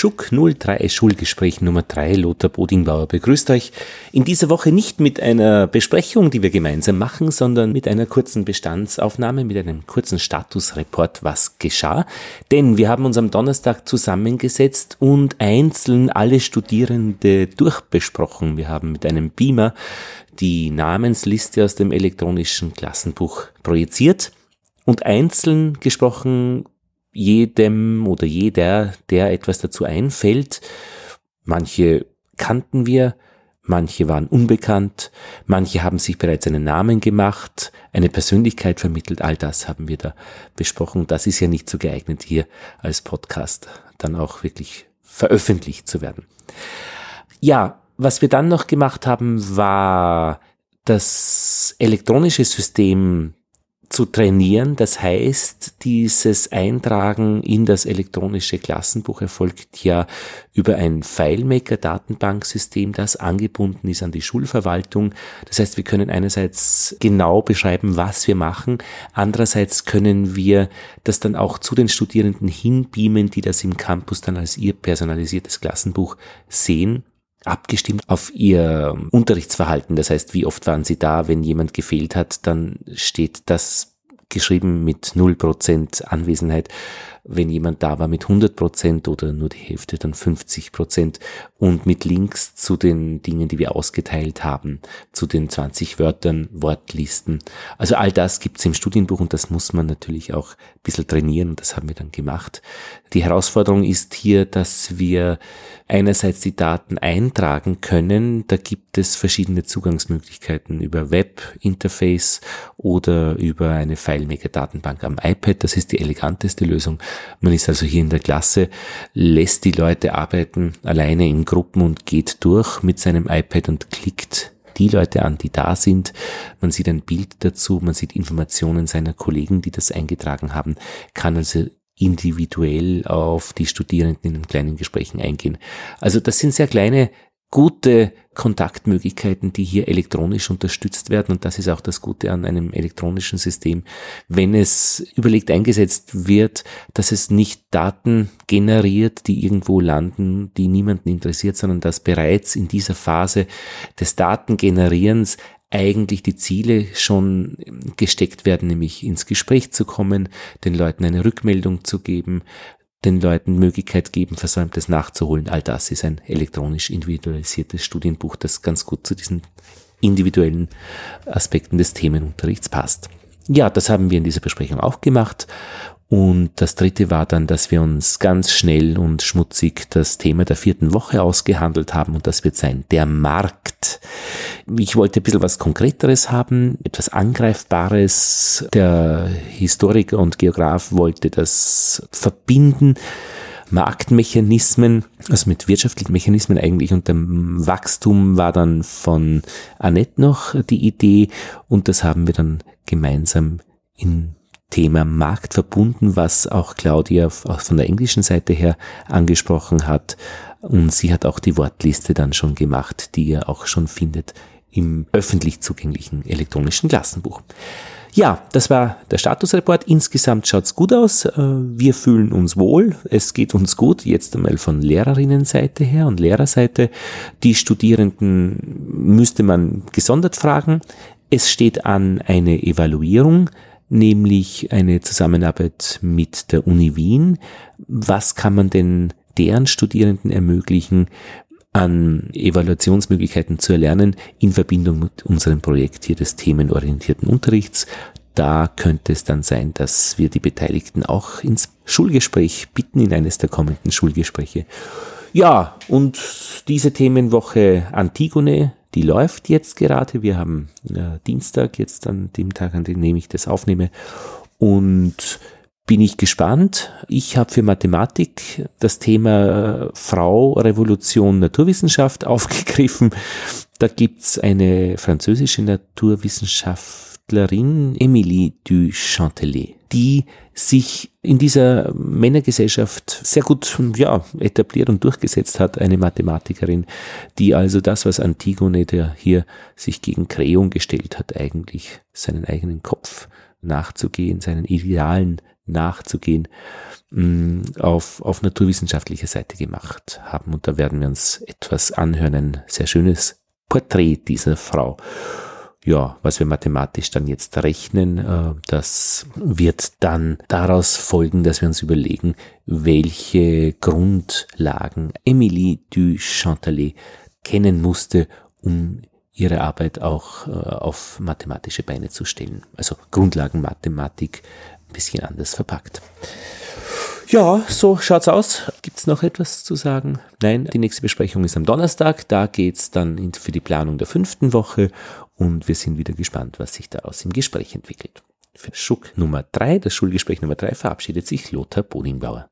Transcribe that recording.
Schuck 03 Schulgespräch Nummer 3. Lothar Bodingbauer begrüßt euch. In dieser Woche nicht mit einer Besprechung, die wir gemeinsam machen, sondern mit einer kurzen Bestandsaufnahme, mit einem kurzen Statusreport, was geschah. Denn wir haben uns am Donnerstag zusammengesetzt und einzeln alle Studierende durchbesprochen. Wir haben mit einem Beamer die Namensliste aus dem elektronischen Klassenbuch projiziert und einzeln gesprochen jedem oder jeder, der etwas dazu einfällt. Manche kannten wir, manche waren unbekannt, manche haben sich bereits einen Namen gemacht, eine Persönlichkeit vermittelt, all das haben wir da besprochen. Das ist ja nicht so geeignet hier als Podcast dann auch wirklich veröffentlicht zu werden. Ja, was wir dann noch gemacht haben, war das elektronische System zu trainieren. Das heißt, dieses Eintragen in das elektronische Klassenbuch erfolgt ja über ein FileMaker-Datenbanksystem, das angebunden ist an die Schulverwaltung. Das heißt, wir können einerseits genau beschreiben, was wir machen. Andererseits können wir das dann auch zu den Studierenden hinbeamen, die das im Campus dann als ihr personalisiertes Klassenbuch sehen abgestimmt auf ihr Unterrichtsverhalten. Das heißt, wie oft waren sie da, wenn jemand gefehlt hat, dann steht das geschrieben mit 0% Anwesenheit wenn jemand da war mit 100 Prozent oder nur die Hälfte, dann 50 Prozent und mit Links zu den Dingen, die wir ausgeteilt haben, zu den 20 Wörtern, Wortlisten. Also all das gibt's im Studienbuch und das muss man natürlich auch ein bisschen trainieren und das haben wir dann gemacht. Die Herausforderung ist hier, dass wir einerseits die Daten eintragen können. Da gibt es verschiedene Zugangsmöglichkeiten über Web-Interface oder über eine FileMaker-Datenbank am iPad. Das ist die eleganteste Lösung. Man ist also hier in der Klasse, lässt die Leute arbeiten alleine in Gruppen und geht durch mit seinem iPad und klickt die Leute an, die da sind. Man sieht ein Bild dazu, man sieht Informationen seiner Kollegen, die das eingetragen haben, kann also individuell auf die Studierenden in kleinen Gesprächen eingehen. Also das sind sehr kleine gute Kontaktmöglichkeiten, die hier elektronisch unterstützt werden. Und das ist auch das Gute an einem elektronischen System. Wenn es überlegt eingesetzt wird, dass es nicht Daten generiert, die irgendwo landen, die niemanden interessiert, sondern dass bereits in dieser Phase des Datengenerierens eigentlich die Ziele schon gesteckt werden, nämlich ins Gespräch zu kommen, den Leuten eine Rückmeldung zu geben, den Leuten Möglichkeit geben, Versäumtes nachzuholen. All das ist ein elektronisch individualisiertes Studienbuch, das ganz gut zu diesen individuellen Aspekten des Themenunterrichts passt. Ja, das haben wir in dieser Besprechung auch gemacht und das dritte war dann, dass wir uns ganz schnell und schmutzig das Thema der vierten Woche ausgehandelt haben und das wird sein, der Markt. Ich wollte ein bisschen was Konkreteres haben, etwas Angreifbares. Der Historiker und Geograf wollte das verbinden. Marktmechanismen, also mit wirtschaftlichen Mechanismen eigentlich und dem Wachstum war dann von Annette noch die Idee und das haben wir dann gemeinsam in Thema Markt verbunden, was auch Claudia von der englischen Seite her angesprochen hat. Und sie hat auch die Wortliste dann schon gemacht, die ihr auch schon findet im öffentlich zugänglichen elektronischen Klassenbuch. Ja, das war der Statusreport. Insgesamt schaut's gut aus. Äh, wir fühlen uns wohl. Es geht uns gut. Jetzt einmal von Lehrerinnenseite her und Lehrerseite. Die Studierenden müsste man gesondert fragen. Es steht an eine Evaluierung nämlich eine Zusammenarbeit mit der Uni Wien. Was kann man denn deren Studierenden ermöglichen, an Evaluationsmöglichkeiten zu erlernen in Verbindung mit unserem Projekt hier des themenorientierten Unterrichts. Da könnte es dann sein, dass wir die Beteiligten auch ins Schulgespräch bitten, in eines der kommenden Schulgespräche. Ja, und diese Themenwoche Antigone die läuft jetzt gerade. Wir haben äh, Dienstag, jetzt an dem Tag, an dem ich das aufnehme. Und bin ich gespannt. Ich habe für Mathematik das Thema äh, Frau, Revolution, Naturwissenschaft aufgegriffen. Da gibt's eine französische Naturwissenschaftlerin, Emilie du Chantelet, die sich in dieser Männergesellschaft sehr gut ja, etabliert und durchgesetzt hat, eine Mathematikerin, die also das, was Antigone, der hier sich gegen Kreon gestellt hat, eigentlich seinen eigenen Kopf nachzugehen, seinen Idealen nachzugehen, mm, auf, auf naturwissenschaftlicher Seite gemacht haben. Und da werden wir uns etwas anhören, ein sehr schönes Porträt dieser Frau. Ja, was wir mathematisch dann jetzt rechnen, äh, das wird dann daraus folgen, dass wir uns überlegen, welche Grundlagen Émilie du Chantalet kennen musste, um ihre Arbeit auch äh, auf mathematische Beine zu stellen. Also Grundlagenmathematik ein bisschen anders verpackt. Ja, so schaut's aus. Gibt's noch etwas zu sagen? Nein, die nächste Besprechung ist am Donnerstag. Da geht's dann für die Planung der fünften Woche und wir sind wieder gespannt, was sich daraus im Gespräch entwickelt. Für Schuck Nummer drei, das Schulgespräch Nummer drei, verabschiedet sich Lothar Bodingbauer.